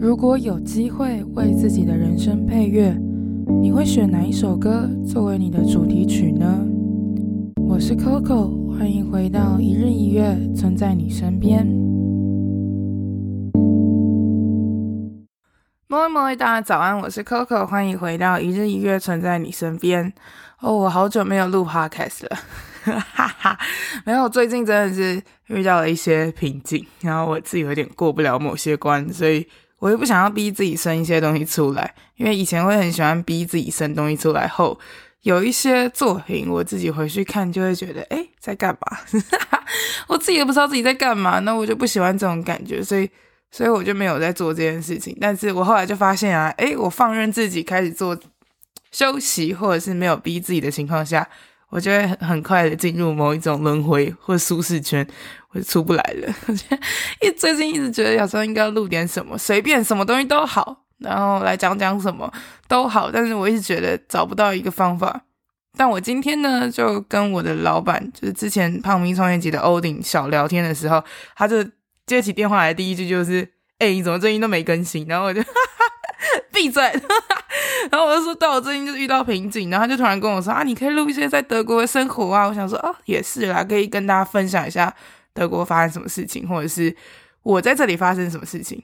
如果有机会为自己的人生配乐，你会选哪一首歌作为你的主题曲呢？我是 Coco，欢迎回到一日一月，存在你身边。Moi moi，大家早安，我是 Coco，欢迎回到一日一月，存在你身边。哦，我好久没有录 Podcast 了，哈哈，没有，最近真的是遇到了一些瓶颈，然后我自己有点过不了某些关，所以。我又不想要逼自己生一些东西出来，因为以前会很喜欢逼自己生东西出来后，有一些作品我自己回去看就会觉得，诶，在干嘛？我自己也不知道自己在干嘛，那我就不喜欢这种感觉，所以，所以我就没有在做这件事情。但是我后来就发现啊，诶，我放任自己开始做休息，或者是没有逼自己的情况下。我就会很很快的进入某一种轮回或舒适圈，我就出不来了。我觉得，因为最近一直觉得有时候应该录点什么，随便什么东西都好，然后来讲讲什么都好。但是我一直觉得找不到一个方法。但我今天呢，就跟我的老板，就是之前胖咪创业集的欧顶小聊天的时候，他就接起电话来，第一句就是：“哎，你怎么最近都没更新？”然后我就哈哈 闭嘴。然后我就说，对，我最近就遇到瓶颈，然后他就突然跟我说啊，你可以录一些在德国的生活啊。我想说，哦，也是啦，可以跟大家分享一下德国发生什么事情，或者是我在这里发生什么事情。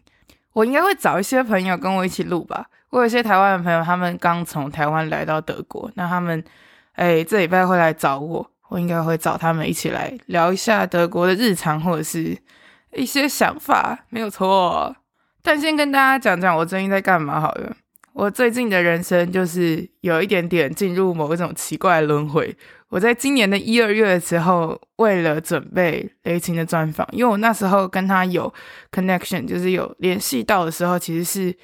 我应该会找一些朋友跟我一起录吧。我有一些台湾的朋友，他们刚从台湾来到德国，那他们哎这礼拜会来找我，我应该会找他们一起来聊一下德国的日常，或者是一些想法，没有错。但先跟大家讲讲我最近在干嘛好了。我最近的人生就是有一点点进入某一种奇怪的轮回。我在今年的一二月的时候，为了准备雷霆的专访，因为我那时候跟他有 connection，就是有联系到的时候，其实是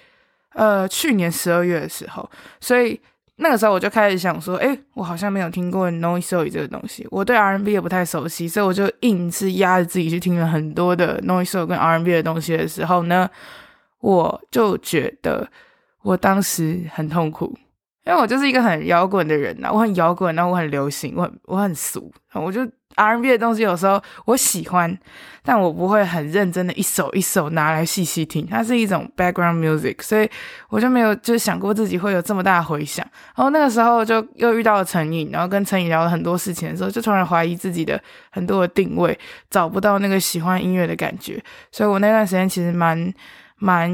呃去年十二月的时候，所以那个时候我就开始想说，诶，我好像没有听过 Noise 这个东西，我对 R N B 也不太熟悉，所以我就硬是压着自己去听了很多的 Noise 跟 R N B 的东西的时候呢，我就觉得。我当时很痛苦，因为我就是一个很摇滚的人呐，我很摇滚，然后我很流行，我很我很俗，我就 R&B 的东西有时候我喜欢，但我不会很认真的一首一首拿来细细听，它是一种 background music，所以我就没有就想过自己会有这么大的回响。然后那个时候就又遇到了陈颖，然后跟陈颖聊了很多事情的时候，就突然怀疑自己的很多的定位，找不到那个喜欢音乐的感觉，所以我那段时间其实蛮。蛮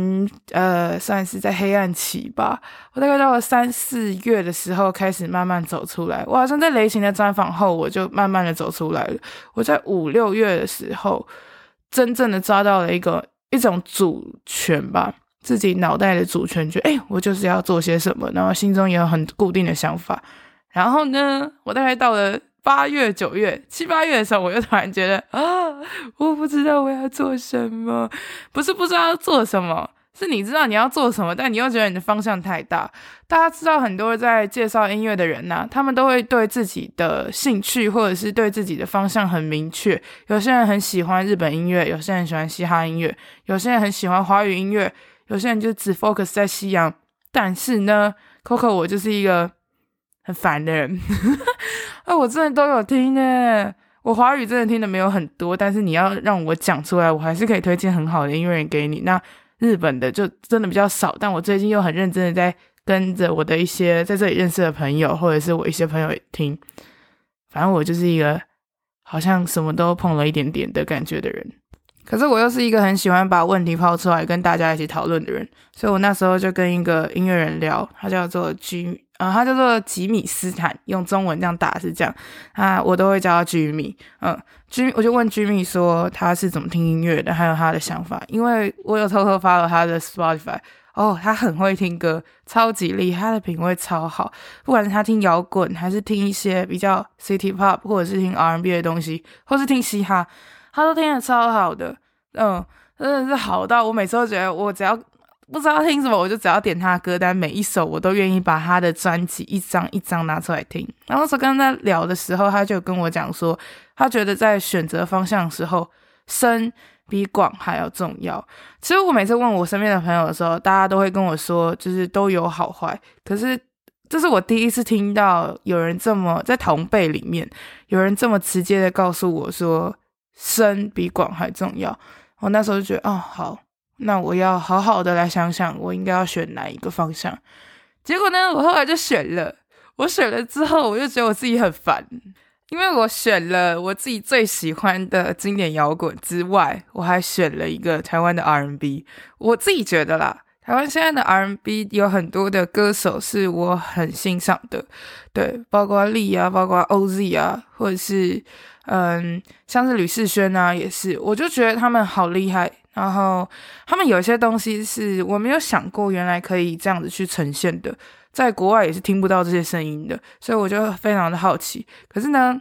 呃，算是在黑暗期吧。我大概到了三四月的时候开始慢慢走出来。我好像在雷霆的专访后，我就慢慢的走出来了。我在五六月的时候，真正的抓到了一个一种主权吧，自己脑袋的主权，就诶，我就是要做些什么，然后心中也有很固定的想法。然后呢，我大概到了。八月、九月、七八月的时候，我又突然觉得啊，我不知道我要做什么。不是不知道要做什么，是你知道你要做什么，但你又觉得你的方向太大。大家知道很多在介绍音乐的人呐、他们都会对自己的兴趣或者是对自己的方向很明确。有些人很喜欢日本音乐，有些人喜欢嘻哈音乐，有些人很喜欢华语音乐，有些人就只 focus 在西洋。但是呢，Coco 我就是一个。很烦的人，啊，我真的都有听呢。我华语真的听的没有很多，但是你要让我讲出来，我还是可以推荐很好的音乐人给你。那日本的就真的比较少，但我最近又很认真的在跟着我的一些在这里认识的朋友，或者是我一些朋友听。反正我就是一个好像什么都碰了一点点的感觉的人。可是我又是一个很喜欢把问题抛出来跟大家一起讨论的人，所以我那时候就跟一个音乐人聊，他叫做 G，呃，他叫做吉米斯坦，用中文这样打是这样，啊，我都会叫他 Jimmy，嗯，Jimmy，我就问 Jimmy 说他是怎么听音乐的，还有他的想法，因为我有偷偷发了他的 Spotify，哦，他很会听歌，超级厉害，他的品味超好，不管是他听摇滚，还是听一些比较 City Pop，或者是听 R&B 的东西，或是听嘻哈。他都听得超好的，嗯，真的是好到我每次都觉得，我只要不知道听什么，我就只要点他的歌单，每一首我都愿意把他的专辑一张一张拿出来听。然后那时候跟他聊的时候，他就跟我讲说，他觉得在选择方向的时候，深比广还要重要。其实我每次问我身边的朋友的时候，大家都会跟我说，就是都有好坏。可是这是我第一次听到有人这么在同辈里面，有人这么直接的告诉我说。深比广还重要，我那时候就觉得，哦，好，那我要好好的来想想，我应该要选哪一个方向。结果呢，我后来就选了。我选了之后，我就觉得我自己很烦，因为我选了我自己最喜欢的经典摇滚之外，我还选了一个台湾的 R&B。我自己觉得啦，台湾现在的 R&B 有很多的歌手是我很欣赏的，对，包括力啊，包括 OZ 啊，或者是嗯，像是吕士轩啊，也是，我就觉得他们好厉害。然后他们有些东西是我没有想过，原来可以这样子去呈现的，在国外也是听不到这些声音的，所以我就非常的好奇。可是呢，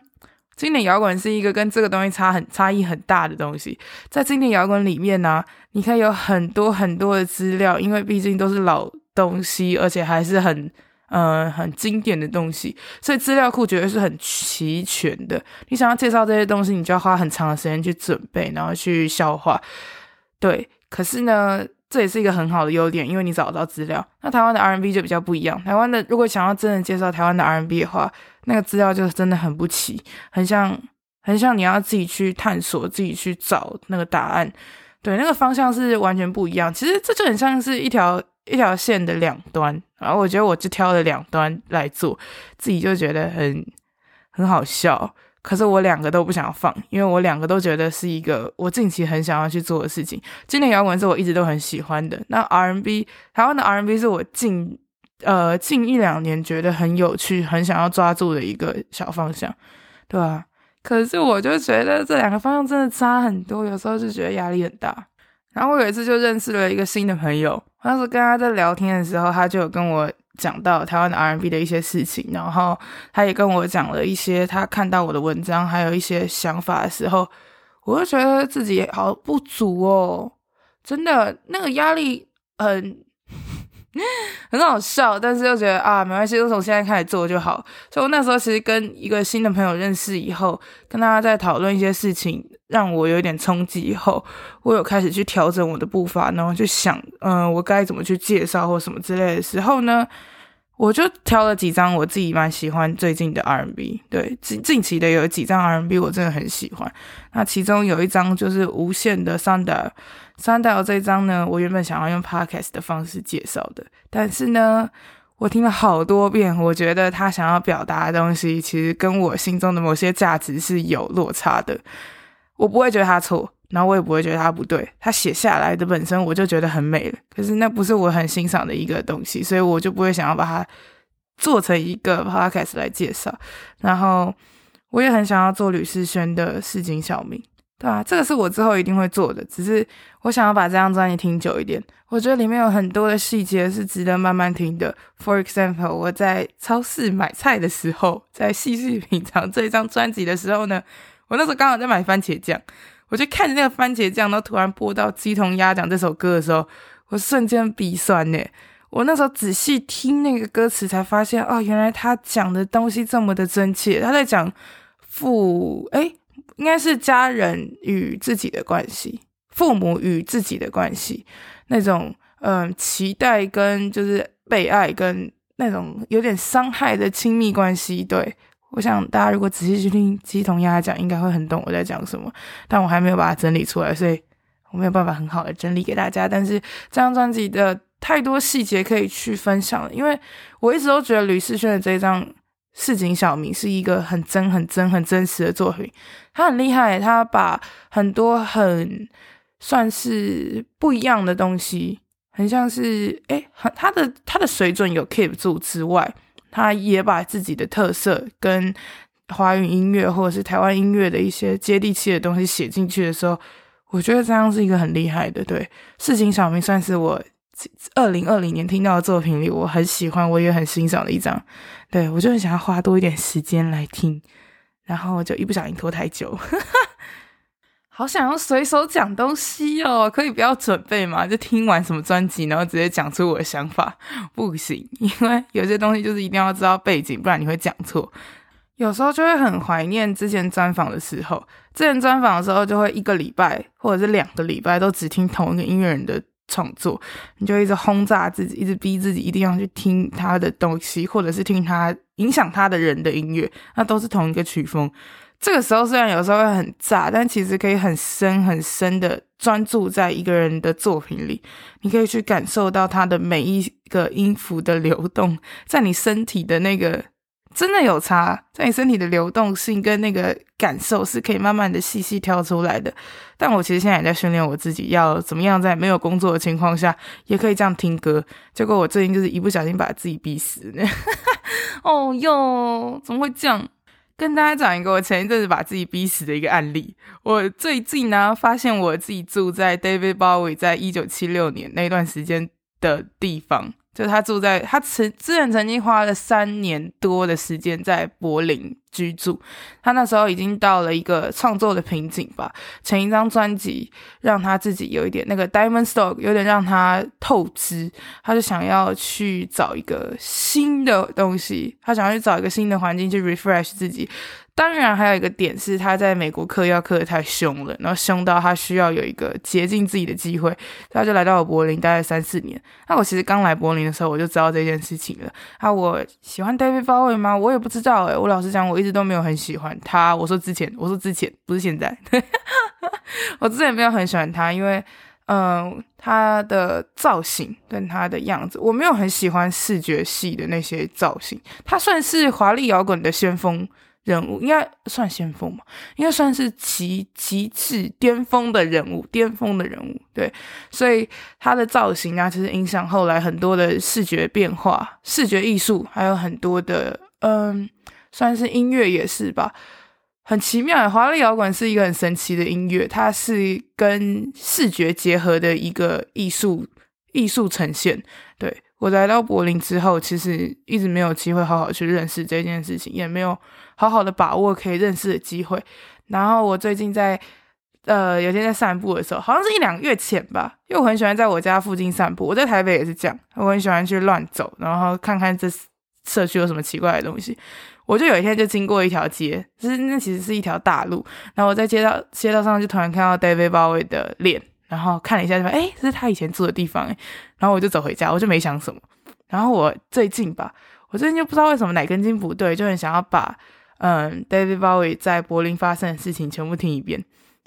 经典摇滚是一个跟这个东西差很差异很大的东西，在经典摇滚里面呢，你可以有很多很多的资料，因为毕竟都是老东西，而且还是很嗯、很经典的东西，所以资料库绝对是很齐全的。你想要介绍这些东西，你就要花很长的时间去准备，然后去消化。对，可是呢，这也是一个很好的优点，因为你找得到资料。那台湾的 R&B 就比较不一样。台湾的如果想要真的介绍台湾的 R&B 的话，那个资料就真的很不齐，很像很像你要自己去探索、自己去找那个答案。对，那个方向是完全不一样。其实这就很像是一条一条线的两端，然后我觉得我就挑了两端来做，自己就觉得很很好笑。可是我两个都不想要放，因为我两个都觉得是一个我近期很想要去做的事情。经典摇滚是我一直都很喜欢的，那 R N B，台湾的 R N B 是我近呃近一两年觉得很有趣、很想要抓住的一个小方向，对吧？可是我就觉得这两个方向真的差很多，有时候就觉得压力很大。然后我有一次就认识了一个新的朋友，当时跟他在聊天的时候，他就有跟我。讲到台湾的 R&B 的一些事情，然后他也跟我讲了一些他看到我的文章，还有一些想法的时候，我就觉得自己好不足哦，真的那个压力很。很好笑，但是又觉得啊，没关系，就从现在开始做就好。所以我那时候其实跟一个新的朋友认识以后，跟大家在讨论一些事情，让我有点冲击。以后我有开始去调整我的步伐，然后就想，嗯、我该怎么去介绍或什么之类的时候呢，我就挑了几张我自己蛮喜欢最近的 R&B。对，近近期的有几张 R&B 我真的很喜欢。那其中有一张就是无限的 Sundial。Sundial 这一张呢，我原本想要用 podcast 的方式介绍的，但是呢，我听了好多遍，我觉得他想要表达的东西，其实跟我心中的某些价值是有落差的。我不会觉得他错，然后我也不会觉得他不对。他写下来的本身我就觉得很美了，可是那不是我很欣赏的一个东西，所以我就不会想要把它做成一个 podcast 来介绍。然后我也很想要做吕世轩的市井小民。对啊，这个是我之后一定会做的，只是我想要把这张专辑听久一点。我觉得里面有很多的细节是值得慢慢听的。For example，我在超市买菜的时候，在细细品尝这张专辑的时候呢，我那时候刚好在买番茄酱，我就看着那个番茄酱，然后突然播到《鸡同鸭讲》这首歌的时候，我瞬间鼻酸呢。我那时候仔细听那个歌词，才发现哦，原来他讲的东西这么的真切。他在讲父，诶应该是家人与自己的关系，父母与自己的关系，那种嗯、期待跟就是被爱跟那种有点伤害的亲密关系。对，我想大家如果仔细去听鸡同鸭讲，应该会很懂我在讲什么。但我还没有把它整理出来，所以我没有办法很好的整理给大家。但是这张专辑的太多细节可以去分享了，因为我一直都觉得吕士轩的这一张。市井小民是一个很真、很真、很真实的作品，他很厉害，他把很多很算是不一样的东西，很像是诶，很他的他的水准有 keep 住之外，他也把自己的特色跟华语音乐或者是台湾音乐的一些接地气的东西写进去的时候，我觉得这样是一个很厉害的。对，市井小民算是我。二零二零年听到的作品里，我很喜欢，我也很欣赏的一张，对，我就很想要花多一点时间来听，然后就一不小心拖太久，好想要随手讲东西哦，可以不要准备吗？就听完什么专辑，然后直接讲出我的想法，不行，因为有些东西就是一定要知道背景，不然你会讲错。有时候就会很怀念之前专访的时候，之前专访的时候就会一个礼拜或者是两个礼拜都只听同一个音乐人的。创作，你就一直轰炸自己，一直逼自己一定要去听他的东西，或者是听他影响他的人的音乐，那都是同一个曲风。这个时候虽然有时候会很炸，但其实可以很深很深的专注在一个人的作品里，你可以去感受到他的每一个音符的流动，在你身体的那个。真的有差，在你身体的流动性跟那个感受是可以慢慢的细细挑出来的。但我其实现在也在训练我自己，要怎么样在没有工作的情况下也可以这样听歌。结果我最近就是一不小心把自己逼死了。哦哟，怎么会这样？跟大家讲一个我前一阵子把自己逼死的一个案例。我最近呢，发现我自己住在 David Bowie 在一九七六年那段时间的地方。就他住在他曾之前曾经花了三年多的时间在柏林居住，他那时候已经到了一个创作的瓶颈吧。前一张专辑让他自己有一点那个 Diamond Stock 有点让他透支，他就想要去找一个新的东西，他想要去找一个新的环境去 refresh 自己。当然，还有一个点是他在美国嗑药嗑得太凶了，然后凶到他需要有一个洁净自己的机会，他就来到了柏林，待了三四年。那我其实刚来柏林的时候，我就知道这件事情了。啊，我喜欢 David Bowie 吗？我也不知道诶，我老实讲，我一直都没有很喜欢他。我说之前，我说之前，不是现在。我之前没有很喜欢他，因为嗯，他的造型跟他的样子，我没有很喜欢视觉系的那些造型。他算是华丽摇滚的先锋。人物应该算先锋嘛，应该算是极极致巅峰的人物，巅峰的人物，对，所以他的造型啊，其实影响后来很多的视觉变化、视觉艺术，还有很多的，嗯，算是音乐也是吧，很奇妙。华丽摇滚是一个很神奇的音乐，它是跟视觉结合的一个艺术艺术呈现，对。我来到柏林之后，其实一直没有机会好好去认识这件事情，也没有好好的把握可以认识的机会。然后我最近在呃有天在散步的时候，好像是一两个月前吧，因为我很喜欢在我家附近散步。我在台北也是这样，我很喜欢去乱走，然后看看这社区有什么奇怪的东西。我就有一天就经过一条街，就是那其实是一条大路，然后我在街道街道上就突然看到 David Bowie 的脸。然后看了一下，就说：“哎，这是他以前住的地方。”哎，然后我就走回家，我就没想什么。然后我最近吧，我最近就不知道为什么哪根筋不对，就很想要把嗯 David Bowie 在柏林发生的事情全部听一遍。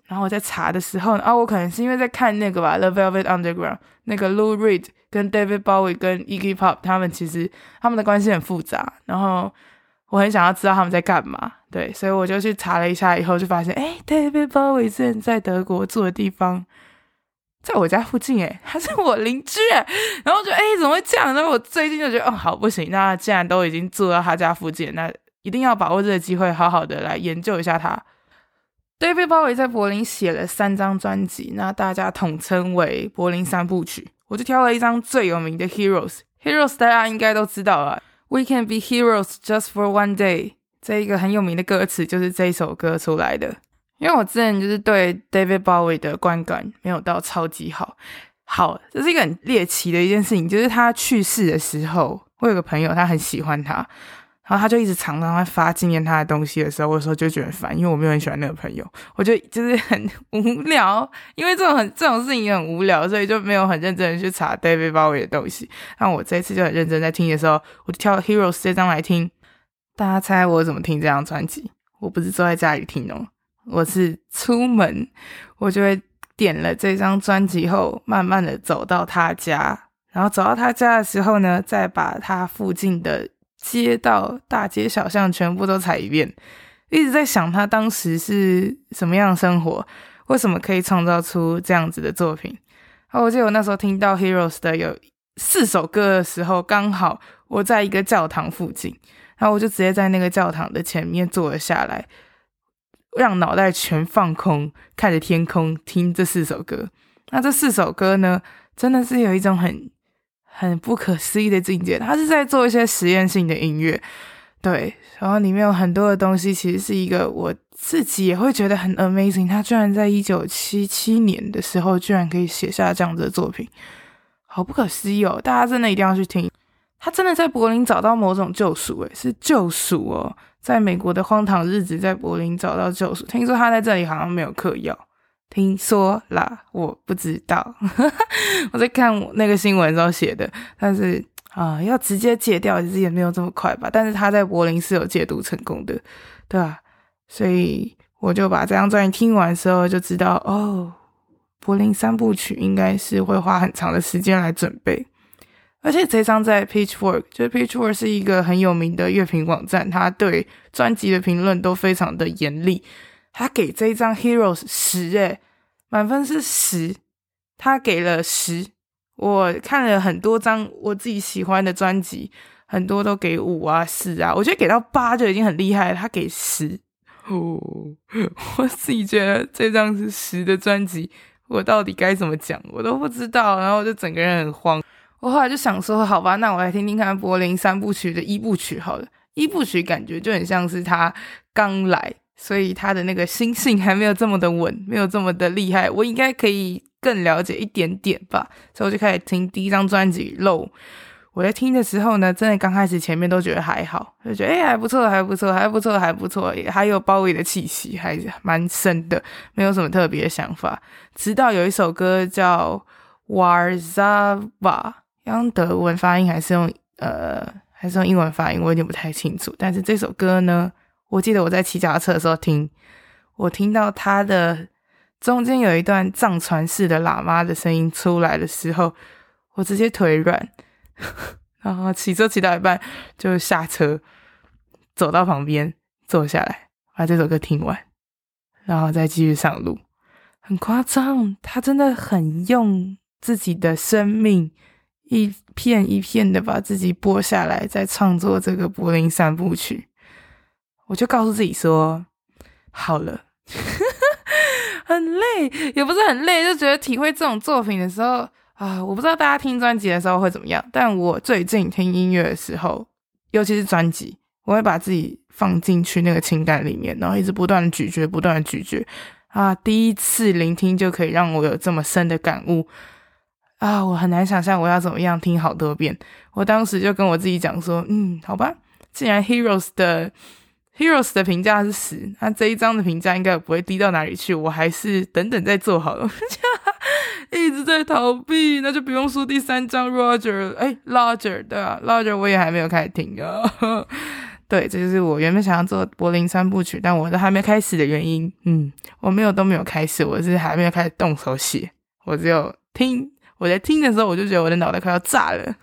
然后我在查的时候啊，我可能是因为在看那个吧，《The Velvet Underground》那个 Lou Reed 跟 David Bowie 跟 Iggy Pop 他们其实他们的关系很复杂。然后我很想要知道他们在干嘛，对，所以我就去查了一下，以后就发现，哎，David Bowie 之前在德国住的地方。在我家附近诶，他是我邻居诶，然后就诶，怎么会这样？然后我最近就觉得，哦，好不行，那既然都已经住到他家附近，那一定要把握这个机会，好好的来研究一下他。David Bowie 在柏林写了三张专辑，那大家统称为柏林三部曲。我就挑了一张最有名的 Heroes，Heroes 大家应该都知道了，We can be heroes just for one day，这一个很有名的歌词就是这一首歌出来的。因为我之前就是对 David Bowie 的观感没有到超级好，好，这是一个很猎奇的一件事情，就是他去世的时候，我有个朋友他很喜欢他，然后他就一直常常在发纪念他的东西的时候，我有时候就觉得烦，因为我没有很喜欢那个朋友，我就就是很无聊，因为这种很这种事情也很无聊，所以就没有很认真的去查 David Bowie 的东西。那我这一次就很认真在听的时候，我就挑 Heroes 这张来听，大家猜我怎么听这张专辑？我不是坐在家里听哦。我是出门，我就会点了这张专辑后，慢慢的走到他家，然后走到他家的时候呢，再把他附近的街道、大街小巷全部都踩一遍，一直在想他当时是什么样的生活，为什么可以创造出这样子的作品。然后我记得我那时候听到 Heroes 的有四首歌的时候，刚好我在一个教堂附近，然后我就直接在那个教堂的前面坐了下来。让脑袋全放空，看着天空，听这四首歌。那这四首歌呢，真的是有一种很很不可思议的境界。他是在做一些实验性的音乐，对。然后里面有很多的东西，其实是一个我自己也会觉得很 amazing。他居然在一九七七年的时候，居然可以写下这样子的作品，好不可思议哦！大家真的一定要去听。他真的在柏林找到某种救赎，诶，是救赎哦。在美国的荒唐日子，在柏林找到救赎。听说他在这里好像没有嗑药，听说啦，我不知道。我在看那个新闻时候写的，但是啊、要直接戒掉其实也没有这么快吧。但是他在柏林是有戒毒成功的，对吧？所以我就把这张专辑听完之后，就知道哦，柏林三部曲应该是会花很长的时间来准备。而且这张在 Pitchfork，就是 Pitchfork 是一个很有名的乐评网站，他对专辑的评论都非常的严厉。他给这一张 Heroes 十，诶，满分是十，他给了十。我看了很多张我自己喜欢的专辑，很多都给五啊、四啊，我觉得给到八就已经很厉害了。他给十，哦，我自己觉得这张是十的专辑，我到底该怎么讲，我都不知道。然后我就整个人很慌。我后来就想说，好吧，那我来听听看柏林三部曲的一部曲好了。一部曲感觉就很像是他刚来，所以他的那个心性还没有这么的稳，没有这么的厉害。我应该可以。更了解一点点吧，所以我就开始听第一张专辑《Low》。我在听的时候呢，真的刚开始前面都觉得还好，就觉得哎还不错，还不错，还不错，还不错，也还有鲍威的气息，还蛮深的，没有什么特别的想法。直到有一首歌叫《Warzawa》，用德文发音还是用呃还是用英文发音，我有点不太清楚。但是这首歌呢，我记得我在骑脚踏车的时候听，我听到他的。中间有一段藏传式的喇嘛的声音出来的时候，我直接腿软，然后骑车骑到一半就下车，走到旁边坐下来，把这首歌听完，然后再继续上路。很夸张，他真的很用自己的生命一片一片的把自己剥下来，再创作这个柏林三部曲。我就告诉自己说，好了。很累，也不是很累，就觉得体会这种作品的时候啊，我不知道大家听专辑的时候会怎么样，但我最近听音乐的时候，尤其是专辑，我会把自己放进去那个情感里面，然后一直不断咀嚼，不断的咀嚼啊。第一次聆听就可以让我有这么深的感悟啊，我很难想象我要怎么样听好多遍。我当时就跟我自己讲说，嗯，好吧，既然 Heroes 的。Heroes 的评价是十，那这一张的评价应该不会低到哪里去。我还是等等再做好了，一直在逃避，那就不用说第三张 Roger，哎，Larger 对啊，Larger 我也还没有开始听啊。对，这就是我原本想要做柏林三部曲，但我都还没开始的原因。嗯，我没有都没有开始，我是还没有开始动手写，我只有听。我在听的时候，我就觉得我的脑袋快要炸了。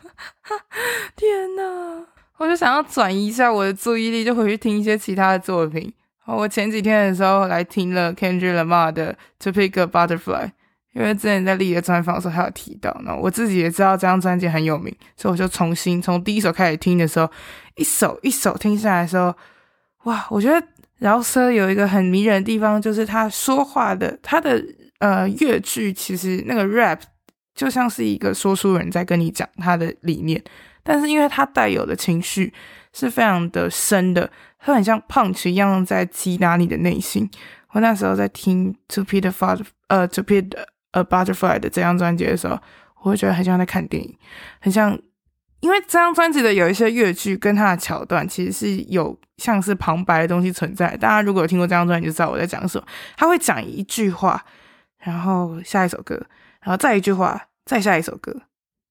天哪！我就想要转移一下我的注意力，就回去听一些其他的作品。我前几天的时候来听了 Kendrick Lamar 的《To Pick a Butterfly》，因为之前在立的专访的时候还有提到，那我自己也知道这张专辑很有名，所以我就重新从第一首开始听的时候，一首一首听下来的时候，哇！我觉得饶舌有一个很迷人的地方，就是他说话的他的呃乐句，其实那个 rap 就像是一个说书人在跟你讲他的理念。但是因为他带有的情绪是非常的深的，他很像 punch 一样在击打你的内心。我那时候在听 To Pick a Butterfly 呃 To Pick a Butterfly 的这张专辑的时候，我会觉得很像在看电影，很像，因为这张专辑的有一些乐句跟它的桥段其实是有像是旁白的东西存在。大家如果有听过这张专辑，就知道我在讲什么。他会讲一句话，然后下一首歌，然后再一句话，再下一首歌。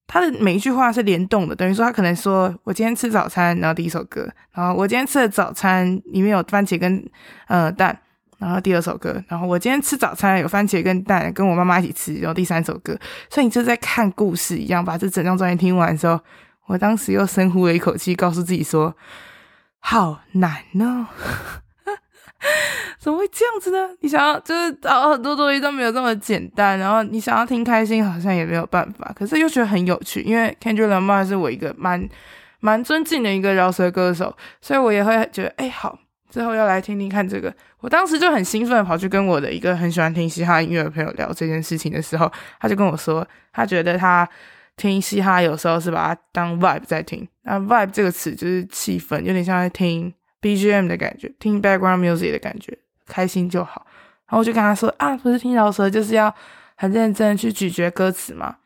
他的每一句话是联动的，等于说他可能说：“我今天吃早餐，然后第一首歌，然后我今天吃的早餐里面有番茄跟呃蛋，然后第二首歌，然后我今天吃早餐有番茄跟蛋，跟我妈妈一起吃，然后第三首歌。”所以你就在看故事一样，把这整张专辑听完的时候，我当时又深呼了一口气，告诉自己说：“好难哦。” 怎么会这样子呢？你想要就是找很多东西都没有这么简单，然后你想要听开心好像也没有办法，可是又觉得很有趣，因为 Kendrick Lamar 是我一个蛮蛮尊敬的一个饶舌歌手，所以我也会觉得哎好，之后要来听听看这个。我当时就很兴奋跑去跟我的一个很喜欢听嘻哈音乐的朋友聊这件事情的时候，他就跟我说，他觉得他听嘻哈有时候是把它当 vibe 在听，那 vibe 这个词就是气氛，有点像在听。BGM 的感觉，听 background music 的感觉，开心就好。然后我就跟他说啊，不是听饶舌就是要很认真的去咀嚼歌词嘛。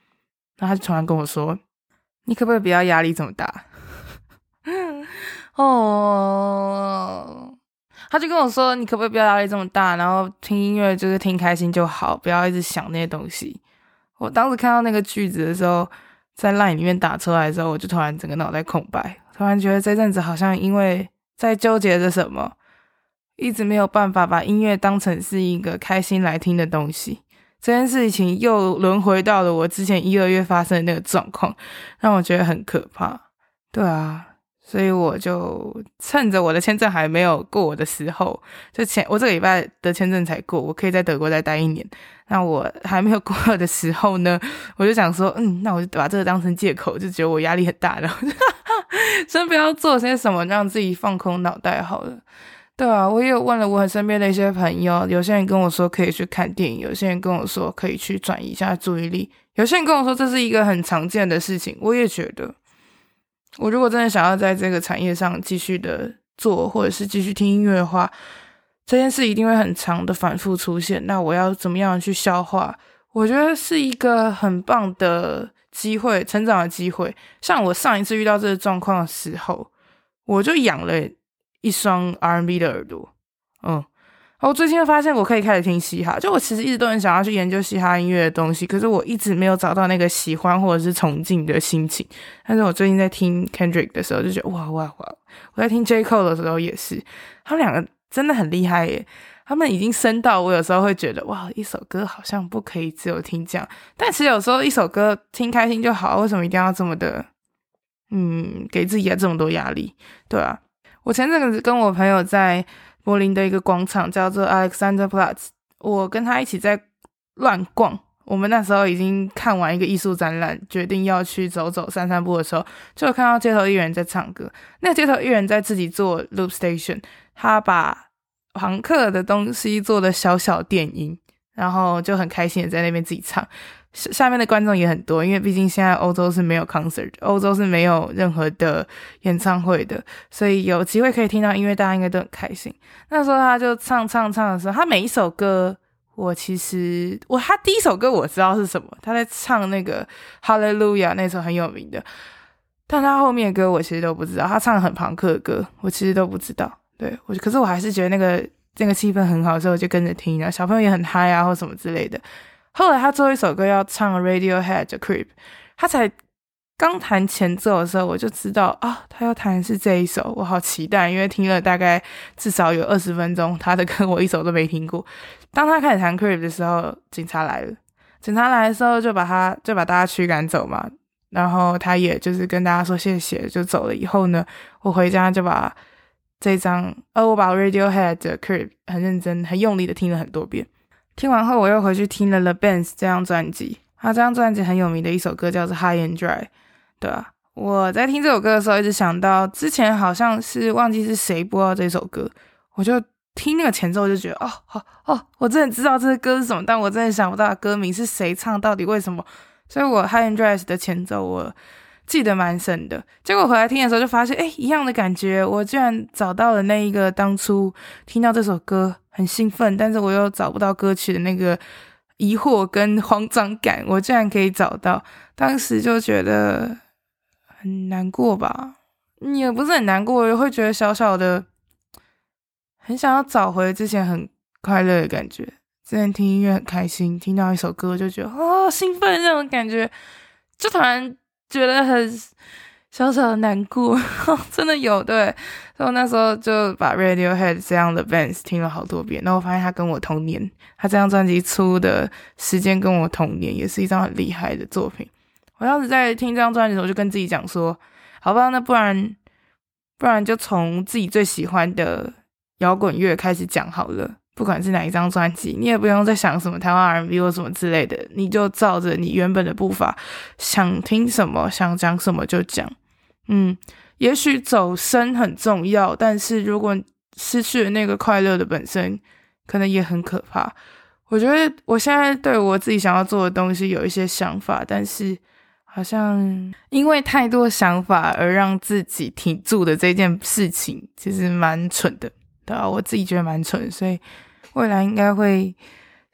然后他就突然跟我说，你可不可以不要压力这么大？哦，他就跟我说，你可不可以不要压力这么大？然后听音乐就是听开心就好，不要一直想那些东西。我当时看到那个句子的时候，在 line 里面打出来的时候，我就突然整个脑袋空白，突然觉得这阵子好像因为。在纠结着什么？一直没有办法把音乐当成是一个开心来听的东西。这件事情又轮回到了我之前一二月发生的那个状况，让我觉得很可怕。对啊，所以我就趁着我的签证还没有过的时候，就前我这个礼拜的签证才过，我可以在德国再待一年。那我还没有过的时候呢，我就想说，嗯，那我就把这个当成借口，就觉得我压力很大，然后 先不要做些什么，让自己放空脑袋好了。对啊，我也有问了我很身边的一些朋友，有些人跟我说可以去看电影，有些人跟我说可以去转移一下注意力，有些人跟我说这是一个很常见的事情。我也觉得，我如果真的想要在这个产业上继续的做，或者是继续听音乐的话，这件事一定会很长的反复出现。那我要怎么样去消化？我觉得是一个很棒的机会，成长的机会。像我上一次遇到这个状况的时候，我就养了。一双 R&B 的耳朵，嗯，我最近发现我可以开始听嘻哈，就我其实一直都很想要去研究嘻哈音乐的东西，可是我一直没有找到那个喜欢或者是崇敬的心情。但是我最近在听 Kendrick 的时候，就觉得哇哇哇！我在听 J Cole 的时候也是，他们两个真的很厉害耶，他们已经深到我有时候会觉得哇，一首歌好像不可以只有听这样，但其实有时候一首歌听开心就好，为什么一定要这么的，嗯，给自己这么多压力？对啊。我前阵子跟我朋友在柏林的一个广场叫做 Alexanderplatz，我跟他一起在乱逛。我们那时候已经看完一个艺术展览，决定要去走走散散步的时候，就看到街头艺人在唱歌。那街头艺人在自己做 loop station，他把庞克的东西做的小小电音，然后就很开心的在那边自己唱。下面的观众也很多，因为毕竟现在欧洲是没有 concert，欧洲是没有任何的演唱会的，所以有机会可以听到音乐，大家应该都很开心。那时候他就唱唱唱的时候，他每一首歌，我其实我他第一首歌我知道是什么，他在唱那个 Hallelujah 那首很有名的，但他后面的歌我其实都不知道，他唱很庞克的歌，我其实都不知道。对，我可是我还是觉得那个那个气氛很好，所以我就跟着听了，小朋友也很嗨啊，或什么之类的。后来他最后一首歌要唱 Radiohead 的 Creep，他才刚弹前奏的时候，我就知道啊，他要弹的是这一首，我好期待，因为听了大概至少有二十分钟，他的歌我一首都没听过。当他开始弹 Creep 的时候，警察来了，警察来的时候就把他就把大家驱赶走嘛，然后他也就是跟大家说谢谢，就走了。以后呢，我回家就把这张，呃，我把 Radiohead 的 Creep 很认真、很用力的听了很多遍。听完后，我又回去听了 The Bands 这张专辑。他这张专辑很有名的一首歌叫做《High and Dry》，对啊，我在听这首歌的时候，一直想到之前好像是忘记是谁播到这首歌，我就听那个前奏，就觉得哦，哦，哦，我真的知道这个歌是什么，但我真的想不到歌名是谁唱，到底为什么？所以我《High and Dry》的前奏我记得蛮深的。结果回来听的时候，就发现，哎，一样的感觉，我居然找到了那一个当初听到这首歌。很兴奋，但是我又找不到歌曲的那个疑惑跟慌张感，我竟然可以找到，当时就觉得很难过吧，也不是很难过，会觉得小小的很想要找回之前很快乐的感觉。之前听音乐很开心，听到一首歌就觉得啊、哦、兴奋那种感觉，就突然觉得很。小小的难过，真的有对，所以那时候就把 Radiohead 这样的 bands 听了好多遍，然后我发现他跟我同年，他这张专辑出的时间跟我同年，也是一张很厉害的作品。我当时在听这张专辑的时候，就跟自己讲说，好吧，那不然不然就从自己最喜欢的摇滚乐开始讲好了。不管是哪一张专辑，你也不用再想什么台湾 R&B 或什么之类的，你就照着你原本的步伐，想听什么，想讲什么就讲。嗯，也许走深很重要，但是如果失去了那个快乐的本身，可能也很可怕。我觉得我现在对我自己想要做的东西有一些想法，但是好像因为太多想法而让自己停住的这件事情，其实蛮蠢的，对啊，我自己觉得蛮蠢，所以。未来应该会，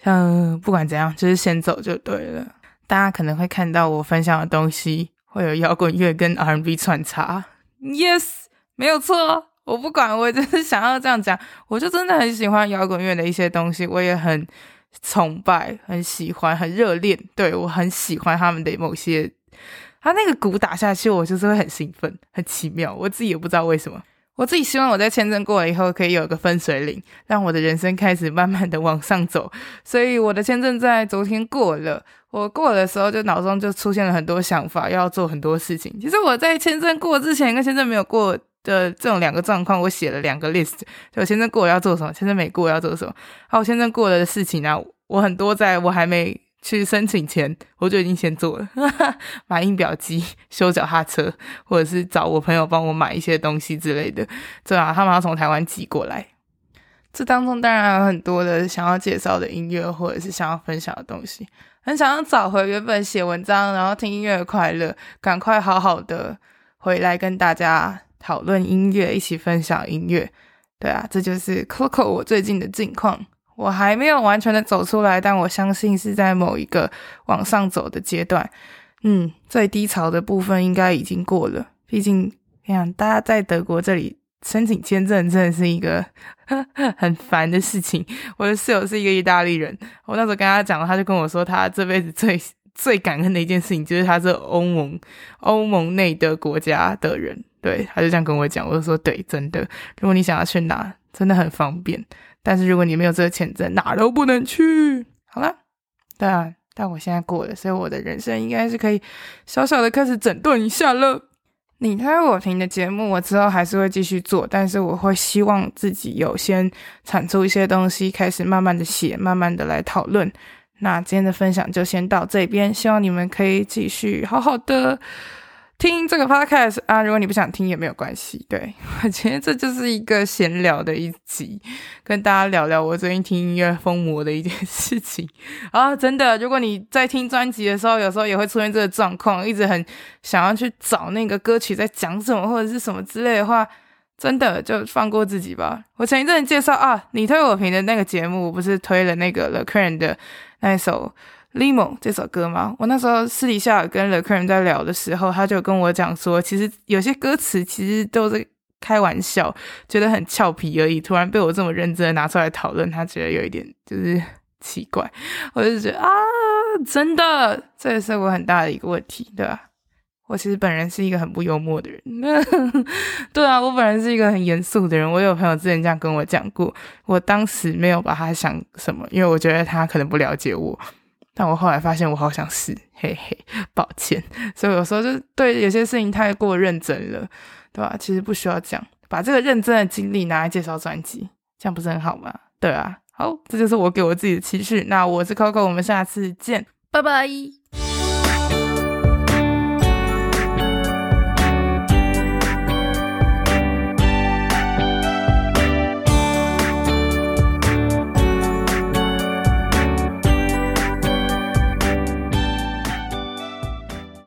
嗯，不管怎样，就是先走就对了。大家可能会看到我分享的东西会有摇滚乐跟 R&B 穿插。Yes，没有错，我不管，我就是想要这样讲。我就真的很喜欢摇滚乐的一些东西，我也很崇拜，很喜欢，很热恋。对，我很喜欢他们的某些，他那个鼓打下去，我就是会很兴奋，很奇妙，我自己也不知道为什么。我自己希望我在签证过了以后，可以有个分水岭，让我的人生开始慢慢的往上走。所以我的签证在昨天过了，我过了的时候，就脑中就出现了很多想法，要做很多事情。其实我在签证过之前跟签证没有过的这种两个状况，我写了两个 list，就签证过了要做什么，签证没过要做什么。还有签证过了的事情呢，我很多在我还没。去申请前，我就已经先做了，买印表机、修脚踏车，或者是找我朋友帮我买一些东西之类的。对啊，他们要从台湾寄过来。这当中当然有很多的想要介绍的音乐，或者是想要分享的东西。很想要找回原本写文章，然后听音乐的快乐，赶快好好的回来跟大家讨论音乐，一起分享音乐。对啊，这就是 Coco 我最近的近况。我还没有完全的走出来，但我相信是在某一个往上走的阶段。嗯，最低潮的部分应该已经过了。毕竟，你看，大家在德国这里申请签证真的是一个 很烦的事情。我的室友是一个意大利人，我那时候跟他讲，他就跟我说，他这辈子最 最感恩的一件事情就是他是欧盟欧盟内的国家的人。对，他就这样跟我讲，我就说对，真的，如果你想要去哪，真的很方便。但是如果你没有这个签证，哪都不能去。好了，但但我现在过了，所以我的人生应该是可以小小的开始整顿一下了。你推我评的节目，我之后还是会继续做，但是我会希望自己有先产出一些东西，开始慢慢的写，慢慢的来讨论。那今天的分享就先到这边，希望你们可以继续好好的。听这个 podcast 啊，如果你不想听也没有关系。对，我觉得这就是一个闲聊的一集，跟大家聊聊我最近听音乐疯魔的一件事情 啊。真的，如果你在听专辑的时候，有时候也会出现这个状况，一直很想要去找那个歌曲在讲什么或者是什么之类的话，真的就放过自己吧。我前一阵介绍啊，你推我评的那个节目，我不是推了那个 The Cran 的那一首。Limo 这首歌吗？我那时候私底下跟 The Cran 在聊的时候，他就跟我讲说，其实有些歌词其实都是开玩笑，觉得很俏皮而已。突然被我这么认真的拿出来讨论，他觉得有一点就是奇怪。我就觉得啊，真的，这也是我很大的一个问题，对吧？我其实本人是一个很不幽默的人，对啊，我本人是一个很严肃的人。我有朋友之前这样跟我讲过，我当时没有把他想什么，因为我觉得他可能不了解我。但我后来发现，我好想试，嘿嘿，抱歉。所以有时候就对有些事情太过认真了，对吧？其实不需要这样，把这个认真的经历拿来介绍专辑，这样不是很好吗？对啊，好，这就是我给我自己的期许。那我是 Coco，我们下次见，拜拜。